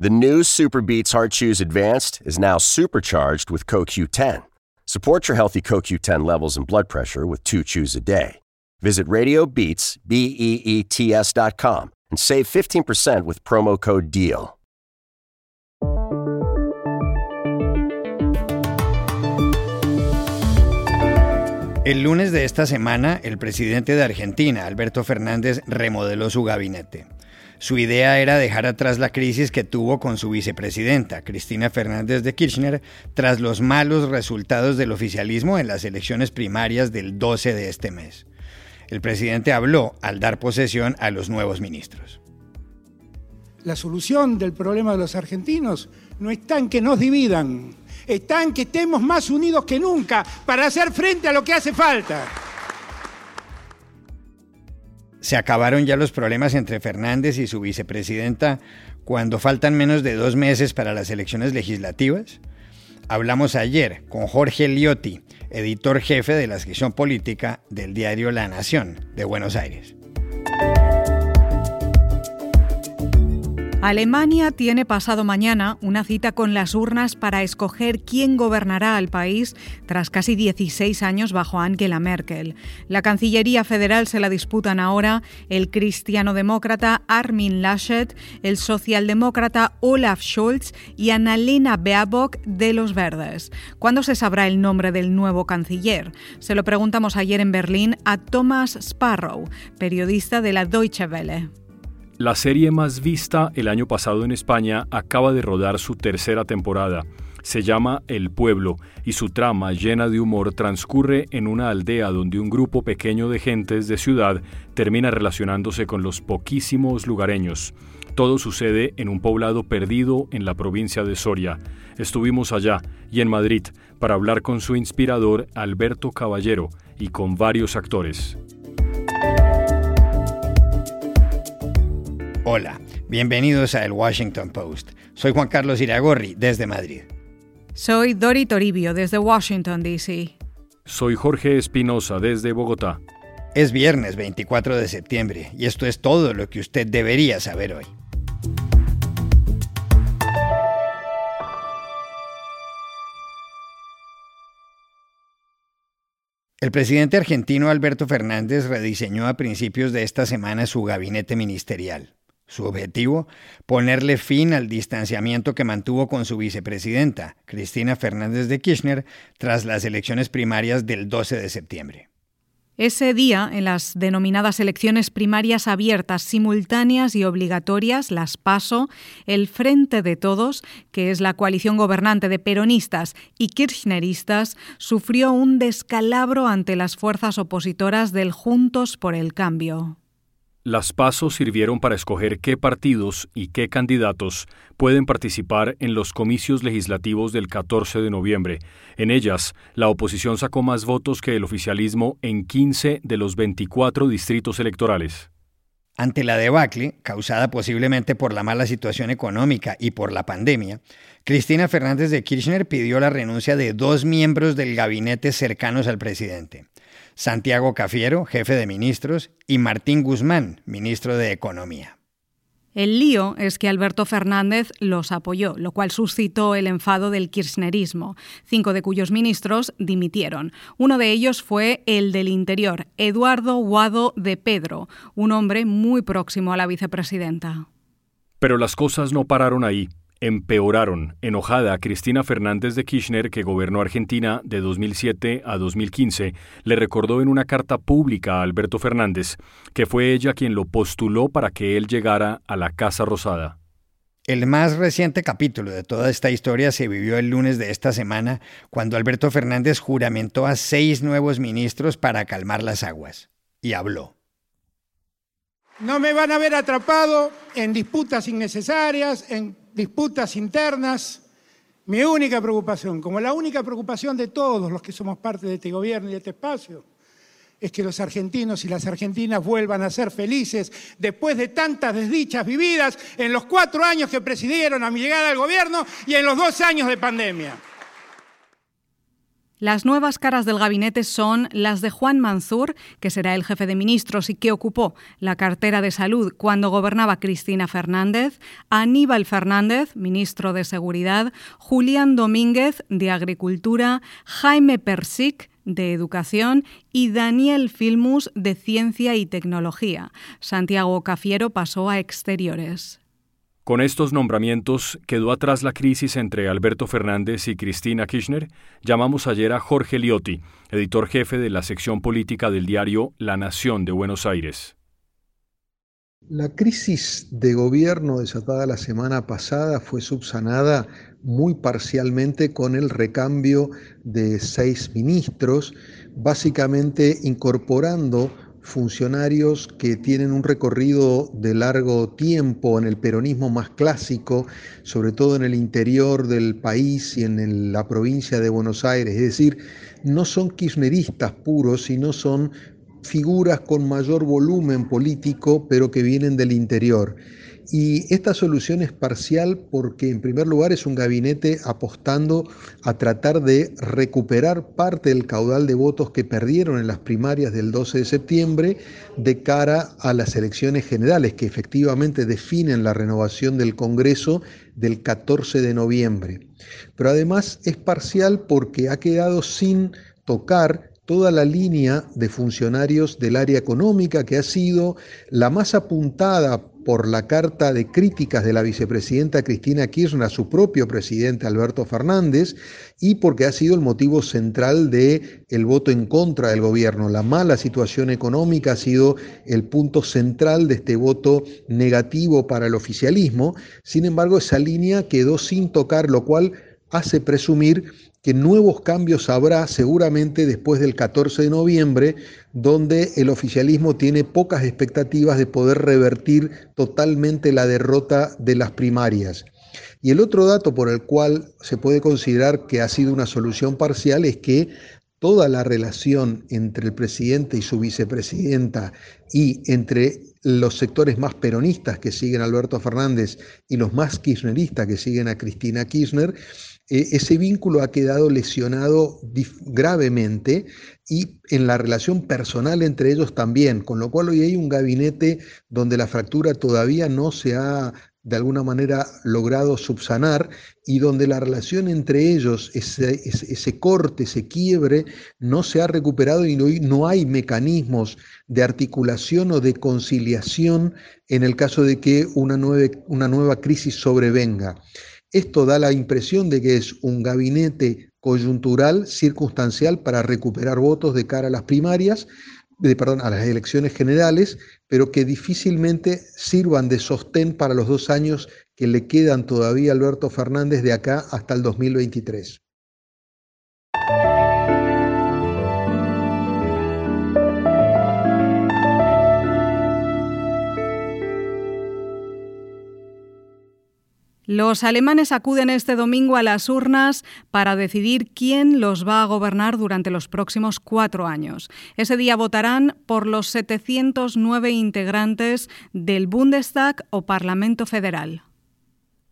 The new Super Beats Heart Chews Advanced is now supercharged with CoQ10. Support your healthy CoQ10 levels and blood pressure with two chews a day. Visit RadioBeats, B-E-E-T-S dot com and save 15% with promo code DEAL. El lunes de esta semana, el presidente de Argentina, Alberto Fernández, remodeló su gabinete. Su idea era dejar atrás la crisis que tuvo con su vicepresidenta, Cristina Fernández de Kirchner, tras los malos resultados del oficialismo en las elecciones primarias del 12 de este mes. El presidente habló al dar posesión a los nuevos ministros. La solución del problema de los argentinos no está en que nos dividan, está en que estemos más unidos que nunca para hacer frente a lo que hace falta. ¿Se acabaron ya los problemas entre Fernández y su vicepresidenta cuando faltan menos de dos meses para las elecciones legislativas? Hablamos ayer con Jorge Liotti, editor jefe de la sección política del diario La Nación de Buenos Aires. Alemania tiene pasado mañana una cita con las urnas para escoger quién gobernará al país tras casi 16 años bajo Angela Merkel. La Cancillería Federal se la disputan ahora el cristiano-demócrata Armin Laschet, el socialdemócrata Olaf Scholz y Annalena Baerbock de los Verdes. ¿Cuándo se sabrá el nombre del nuevo canciller? Se lo preguntamos ayer en Berlín a Thomas Sparrow, periodista de la Deutsche Welle. La serie más vista el año pasado en España acaba de rodar su tercera temporada. Se llama El Pueblo y su trama llena de humor transcurre en una aldea donde un grupo pequeño de gentes de ciudad termina relacionándose con los poquísimos lugareños. Todo sucede en un poblado perdido en la provincia de Soria. Estuvimos allá y en Madrid para hablar con su inspirador Alberto Caballero y con varios actores. Hola, bienvenidos a El Washington Post. Soy Juan Carlos Iragorri, desde Madrid. Soy Dori Toribio, desde Washington, D.C. Soy Jorge Espinosa, desde Bogotá. Es viernes 24 de septiembre y esto es todo lo que usted debería saber hoy. El presidente argentino Alberto Fernández rediseñó a principios de esta semana su gabinete ministerial. Su objetivo, ponerle fin al distanciamiento que mantuvo con su vicepresidenta, Cristina Fernández de Kirchner, tras las elecciones primarias del 12 de septiembre. Ese día, en las denominadas elecciones primarias abiertas, simultáneas y obligatorias, las PASO, el Frente de Todos, que es la coalición gobernante de peronistas y kirchneristas, sufrió un descalabro ante las fuerzas opositoras del Juntos por el Cambio. Las pasos sirvieron para escoger qué partidos y qué candidatos pueden participar en los comicios legislativos del 14 de noviembre. En ellas, la oposición sacó más votos que el oficialismo en 15 de los 24 distritos electorales. Ante la debacle, causada posiblemente por la mala situación económica y por la pandemia, Cristina Fernández de Kirchner pidió la renuncia de dos miembros del gabinete cercanos al presidente. Santiago Cafiero, jefe de ministros, y Martín Guzmán, ministro de Economía. El lío es que Alberto Fernández los apoyó, lo cual suscitó el enfado del kirchnerismo, cinco de cuyos ministros dimitieron. Uno de ellos fue el del Interior, Eduardo Guado de Pedro, un hombre muy próximo a la vicepresidenta. Pero las cosas no pararon ahí empeoraron. Enojada, Cristina Fernández de Kirchner, que gobernó Argentina de 2007 a 2015, le recordó en una carta pública a Alberto Fernández que fue ella quien lo postuló para que él llegara a la Casa Rosada. El más reciente capítulo de toda esta historia se vivió el lunes de esta semana, cuando Alberto Fernández juramentó a seis nuevos ministros para calmar las aguas. Y habló. No me van a ver atrapado en disputas innecesarias, en disputas internas. Mi única preocupación, como la única preocupación de todos los que somos parte de este gobierno y de este espacio, es que los argentinos y las argentinas vuelvan a ser felices después de tantas desdichas vividas en los cuatro años que presidieron a mi llegada al gobierno y en los dos años de pandemia. Las nuevas caras del gabinete son las de Juan Manzur, que será el jefe de ministros y que ocupó la cartera de salud cuando gobernaba Cristina Fernández, Aníbal Fernández, ministro de Seguridad, Julián Domínguez, de Agricultura, Jaime Persic, de Educación y Daniel Filmus de Ciencia y Tecnología. Santiago Cafiero pasó a Exteriores. Con estos nombramientos quedó atrás la crisis entre Alberto Fernández y Cristina Kirchner. Llamamos ayer a Jorge Liotti, editor jefe de la sección política del diario La Nación de Buenos Aires. La crisis de gobierno desatada la semana pasada fue subsanada muy parcialmente con el recambio de seis ministros, básicamente incorporando funcionarios que tienen un recorrido de largo tiempo en el peronismo más clásico, sobre todo en el interior del país y en la provincia de Buenos Aires. Es decir, no son kirchneristas puros, sino son figuras con mayor volumen político, pero que vienen del interior. Y esta solución es parcial porque en primer lugar es un gabinete apostando a tratar de recuperar parte del caudal de votos que perdieron en las primarias del 12 de septiembre de cara a las elecciones generales que efectivamente definen la renovación del Congreso del 14 de noviembre. Pero además es parcial porque ha quedado sin tocar toda la línea de funcionarios del área económica que ha sido la más apuntada por la carta de críticas de la vicepresidenta Cristina Kirchner a su propio presidente Alberto Fernández y porque ha sido el motivo central de el voto en contra del gobierno. La mala situación económica ha sido el punto central de este voto negativo para el oficialismo. Sin embargo, esa línea quedó sin tocar, lo cual hace presumir que nuevos cambios habrá seguramente después del 14 de noviembre, donde el oficialismo tiene pocas expectativas de poder revertir totalmente la derrota de las primarias. Y el otro dato por el cual se puede considerar que ha sido una solución parcial es que toda la relación entre el presidente y su vicepresidenta y entre los sectores más peronistas que siguen a Alberto Fernández y los más kirchneristas que siguen a Cristina Kirchner ese vínculo ha quedado lesionado gravemente y en la relación personal entre ellos también, con lo cual hoy hay un gabinete donde la fractura todavía no se ha de alguna manera logrado subsanar y donde la relación entre ellos, ese, ese, corte, ese quiebre, no se ha recuperado y no, no hay mecanismos de articulación o de conciliación en el caso de que una, una nueva crisis sobrevenga. Esto da la impresión de que es un gabinete coyuntural, circunstancial, para recuperar votos de cara a las primarias, de, perdón, a las elecciones generales, pero que difícilmente sirvan de sostén para los dos años que le quedan todavía a Alberto Fernández de acá hasta el 2023. Los alemanes acuden este domingo a las urnas para decidir quién los va a gobernar durante los próximos cuatro años. Ese día votarán por los 709 integrantes del Bundestag o Parlamento Federal.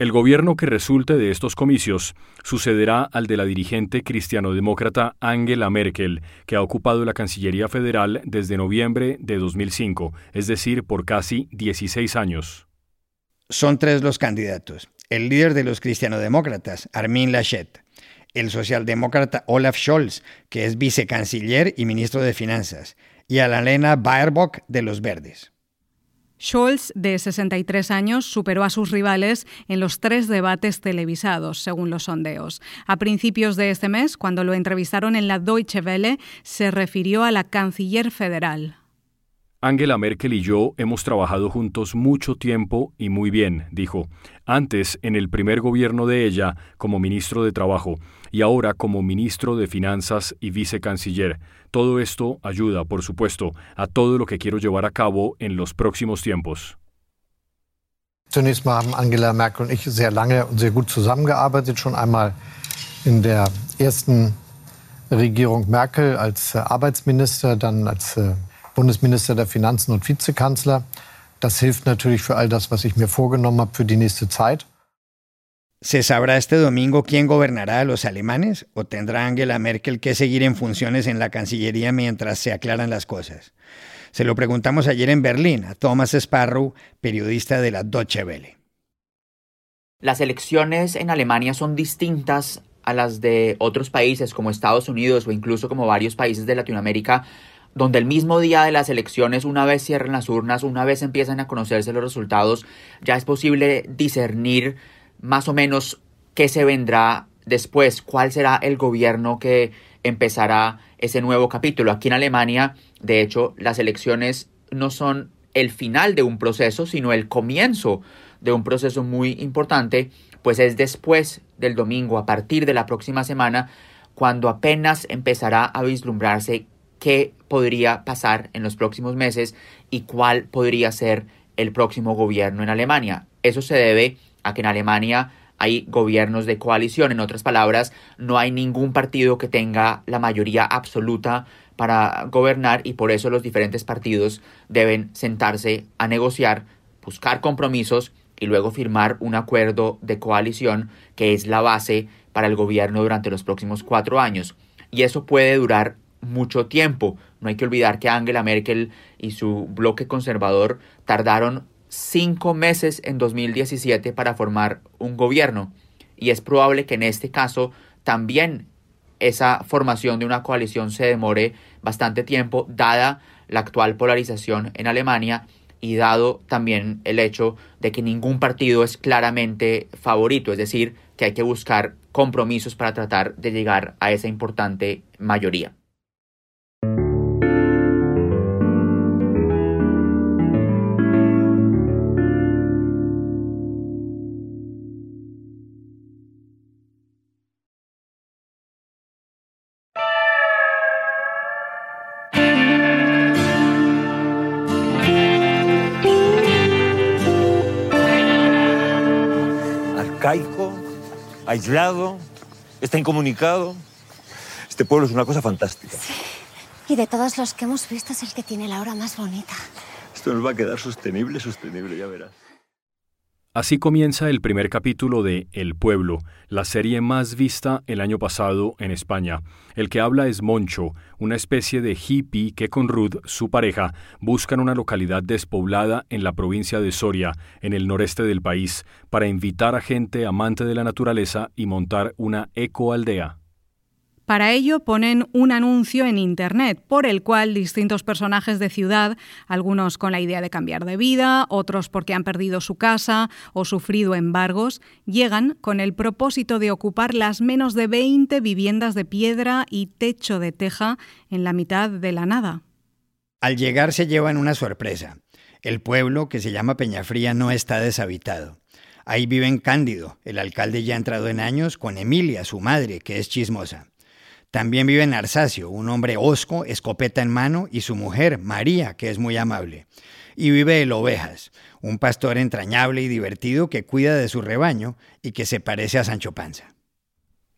El gobierno que resulte de estos comicios sucederá al de la dirigente cristianodemócrata Angela Merkel, que ha ocupado la Cancillería Federal desde noviembre de 2005, es decir, por casi 16 años. Son tres los candidatos el líder de los cristianodemócratas, Armin Laschet, el socialdemócrata Olaf Scholz, que es vicecanciller y ministro de Finanzas, y a la Lena Baerbock de los Verdes. Scholz, de 63 años, superó a sus rivales en los tres debates televisados, según los sondeos. A principios de este mes, cuando lo entrevistaron en la Deutsche Welle, se refirió a la canciller federal. Angela Merkel y yo hemos trabajado juntos mucho tiempo y muy bien, dijo, antes en el primer gobierno de ella como ministro de Trabajo y ahora como ministro de Finanzas y vicecanciller. Todo esto ayuda, por supuesto, a todo lo que quiero llevar a cabo en los próximos tiempos. Zunächst mal haben Angela Merkel und ich sehr lange und sehr gut zusammengearbeitet, schon einmal in der ersten Regierung Merkel als äh, Arbeitsminister, dann als äh, Bundesminister der Finanzen und Vizekanzler. Das hilft natürlich für all das, was ich mir vorgenommen habe für die nächste Zeit. ¿Se sabrá este domingo quién gobernará a los alemanes o tendrá Angela Merkel que seguir en funciones en la Cancillería mientras se aclaran las cosas? Se lo preguntamos ayer en Berlín a Thomas Sparrow, periodista de la Deutsche Welle. Las elecciones en Alemania son distintas a las de otros países como Estados Unidos o incluso como varios países de Latinoamérica, donde el mismo día de las elecciones, una vez cierren las urnas, una vez empiezan a conocerse los resultados, ya es posible discernir más o menos qué se vendrá después, cuál será el gobierno que empezará ese nuevo capítulo. Aquí en Alemania, de hecho, las elecciones no son el final de un proceso, sino el comienzo de un proceso muy importante, pues es después del domingo, a partir de la próxima semana, cuando apenas empezará a vislumbrarse qué podría pasar en los próximos meses y cuál podría ser el próximo gobierno en Alemania. Eso se debe a que en Alemania hay gobiernos de coalición. En otras palabras, no hay ningún partido que tenga la mayoría absoluta para gobernar y por eso los diferentes partidos deben sentarse a negociar, buscar compromisos y luego firmar un acuerdo de coalición que es la base para el gobierno durante los próximos cuatro años. Y eso puede durar mucho tiempo. No hay que olvidar que Angela Merkel y su bloque conservador tardaron cinco meses en 2017 para formar un gobierno y es probable que en este caso también esa formación de una coalición se demore bastante tiempo dada la actual polarización en Alemania y dado también el hecho de que ningún partido es claramente favorito, es decir, que hay que buscar compromisos para tratar de llegar a esa importante mayoría. Aislado, está incomunicado. Este pueblo es una cosa fantástica. Y de todos los que hemos visto es el que tiene la hora más bonita. Esto nos va a quedar sostenible, sostenible, ya verás. Así comienza el primer capítulo de El Pueblo, la serie más vista el año pasado en España. El que habla es Moncho, una especie de hippie que con Ruth, su pareja, buscan una localidad despoblada en la provincia de Soria, en el noreste del país, para invitar a gente amante de la naturaleza y montar una ecoaldea. Para ello ponen un anuncio en Internet por el cual distintos personajes de ciudad, algunos con la idea de cambiar de vida, otros porque han perdido su casa o sufrido embargos, llegan con el propósito de ocupar las menos de 20 viviendas de piedra y techo de teja en la mitad de la nada. Al llegar se llevan una sorpresa. El pueblo, que se llama Peñafría, no está deshabitado. Ahí viven Cándido, el alcalde ya entrado en años, con Emilia, su madre, que es chismosa. También vive en un hombre hosco, escopeta en mano, y su mujer, María, que es muy amable. Y vive el Ovejas, un pastor entrañable y divertido que cuida de su rebaño y que se parece a Sancho Panza.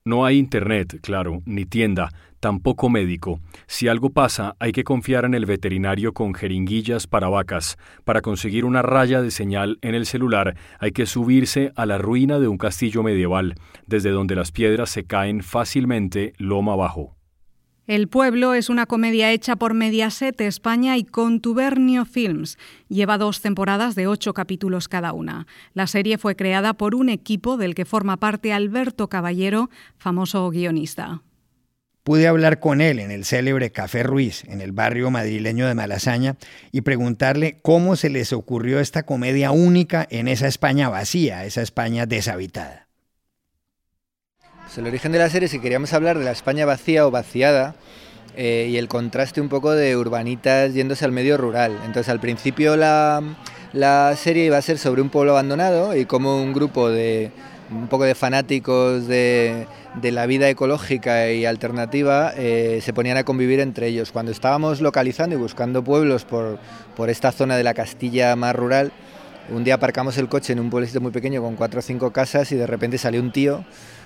No hay internet, claro, ni tienda, tampoco médico. Si algo pasa, hay que confiar en el veterinario con jeringuillas para vacas. Para conseguir una raya de señal en el celular, hay que subirse a la ruina de un castillo medieval, desde donde las piedras se caen fácilmente loma abajo. El pueblo es una comedia hecha por Mediaset España y Contubernio Films. Lleva dos temporadas de ocho capítulos cada una. La serie fue creada por un equipo del que forma parte Alberto Caballero, famoso guionista. Pude hablar con él en el célebre Café Ruiz, en el barrio madrileño de Malasaña, y preguntarle cómo se les ocurrió esta comedia única en esa España vacía, esa España deshabitada. Pues el origen de la serie, si queríamos hablar de la España vacía o vaciada, eh, y el contraste un poco de urbanitas yéndose al medio rural. Entonces al principio la, serie iba a ser sobre un pueblo abandonado y como un grupo de un poco de fanáticos de, la vida ecológica y alternativa eh, se ponían a convivir entre ellos. Cuando estábamos localizando y buscando pueblos por, esta zona de la Castilla más rural, un día aparcamos el coche en un pueblecito muy pequeño con cuatro o cinco casas y de repente salió un tío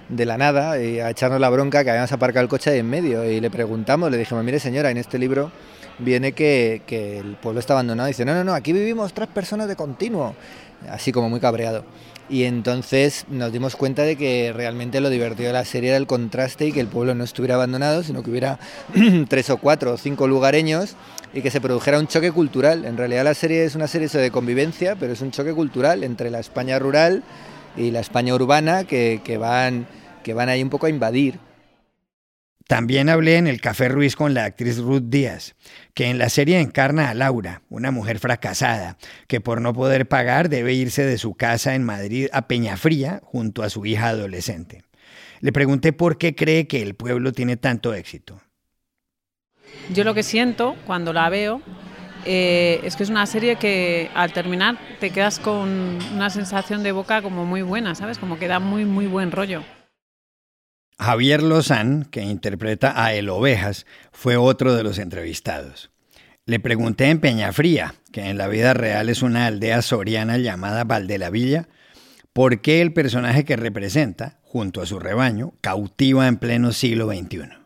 de la nada y a echarnos la bronca que habíamos aparcado el coche ahí en medio y le preguntamos, le dijimos, mire señora, en este libro viene que, el pueblo está abandonado. Dice, no, no, no, aquí vivimos tres personas de continuo, así como muy cabreado. y entonces nos dimos cuenta de que realmente lo divertido de la serie era el contraste y que el pueblo no estuviera abandonado, sino que hubiera tres o cuatro o cinco lugareños y que se produjera un choque cultural. En realidad la serie es una serie de convivencia, pero es un choque cultural entre la España rural y la España urbana que, van, que van ahí un poco a invadir. También hablé en el Café Ruiz con la actriz Ruth Díaz, que en la serie encarna a Laura, una mujer fracasada, que por no poder pagar debe irse de su casa en Madrid a Peñafría junto a su hija adolescente. Le pregunté por qué cree que el pueblo tiene tanto éxito. Yo lo que siento cuando la veo eh, es que es una serie que al terminar te quedas con una sensación de boca como muy buena, ¿sabes? Como que da muy, muy buen rollo. Javier Lozán, que interpreta a El Ovejas, fue otro de los entrevistados. Le pregunté en Peñafría, que en la vida real es una aldea soriana llamada Valdelavilla, por qué el personaje que representa, junto a su rebaño, cautiva en pleno siglo XXI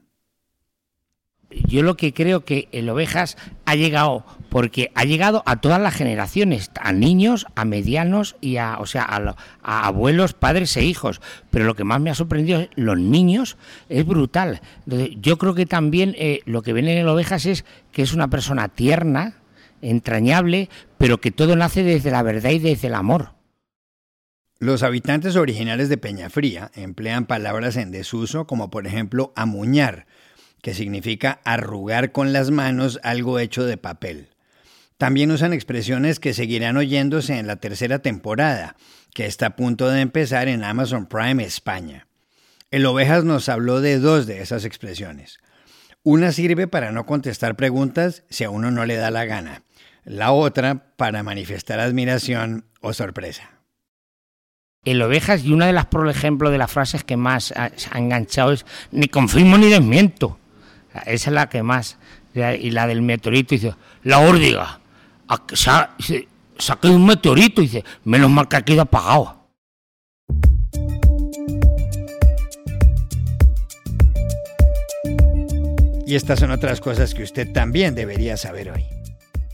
yo lo que creo que el Ovejas ha llegado, porque ha llegado a todas las generaciones, a niños, a medianos y a, o sea, a, abuelos, padres e hijos. Pero lo que más me ha sorprendido es los niños, es brutal. yo creo que también eh, lo que ven en el Ovejas es que es una persona tierna, entrañable, pero que todo nace desde la verdad y desde el amor. Los habitantes originales de Peñafría emplean palabras en desuso como por ejemplo amuñar, que significa arrugar con las manos algo hecho de papel. También usan expresiones que seguirán oyéndose en la tercera temporada, que está a punto de empezar en Amazon Prime España. El Ovejas nos habló de dos de esas expresiones. Una sirve para no contestar preguntas si a uno no le da la gana. La otra para manifestar admiración o sorpresa. El ovejas y una de las, por ejemplo, de las frases que más ha, ha enganchado es ni confirmo ni desmiento. Esa es la que más. Y la del meteorito dice, la órdiga. Saqué un meteorito dice, menos mal que ha quedado apagado. Y estas son otras cosas que usted también debería saber hoy.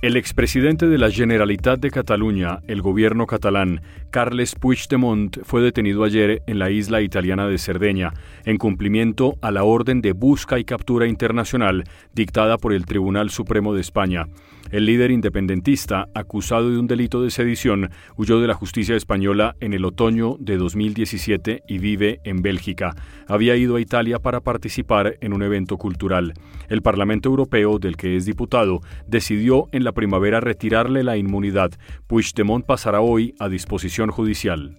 El expresidente de la Generalitat de Cataluña, el gobierno catalán, Carles Puigdemont, fue detenido ayer en la isla italiana de Cerdeña, en cumplimiento a la orden de busca y captura internacional dictada por el Tribunal Supremo de España. El líder independentista, acusado de un delito de sedición, huyó de la justicia española en el otoño de 2017 y vive en Bélgica. Había ido a Italia para participar en un evento cultural. El Parlamento Europeo, del que es diputado, decidió en la primavera retirarle la inmunidad. Puigdemont pasará hoy a disposición judicial.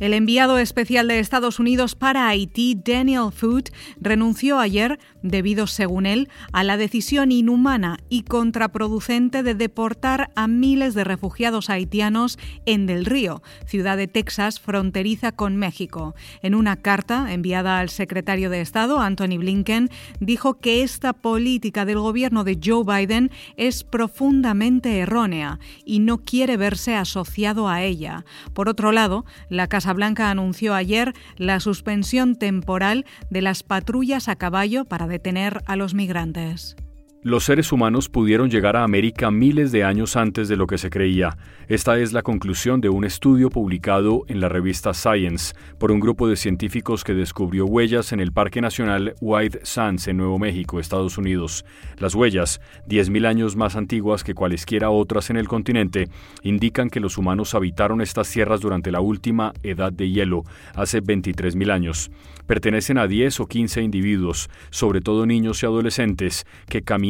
El enviado especial de Estados Unidos para Haití, Daniel Foote, renunció ayer debido, según él, a la decisión inhumana y contraproducente de deportar a miles de refugiados haitianos en Del Río, ciudad de Texas fronteriza con México. En una carta enviada al secretario de Estado, Anthony Blinken, dijo que esta política del gobierno de Joe Biden es profundamente errónea y no quiere verse asociado a ella. Por otro lado, la Casa Blanca anunció ayer la suspensión temporal de las patrullas a caballo para detener a los migrantes. Los seres humanos pudieron llegar a América miles de años antes de lo que se creía. Esta es la conclusión de un estudio publicado en la revista Science por un grupo de científicos que descubrió huellas en el Parque Nacional White Sands en Nuevo México, Estados Unidos. Las huellas, 10.000 años más antiguas que cualesquiera otras en el continente, indican que los humanos habitaron estas tierras durante la última edad de hielo, hace 23.000 años. Pertenecen a 10 o 15 individuos, sobre todo niños y adolescentes, que caminan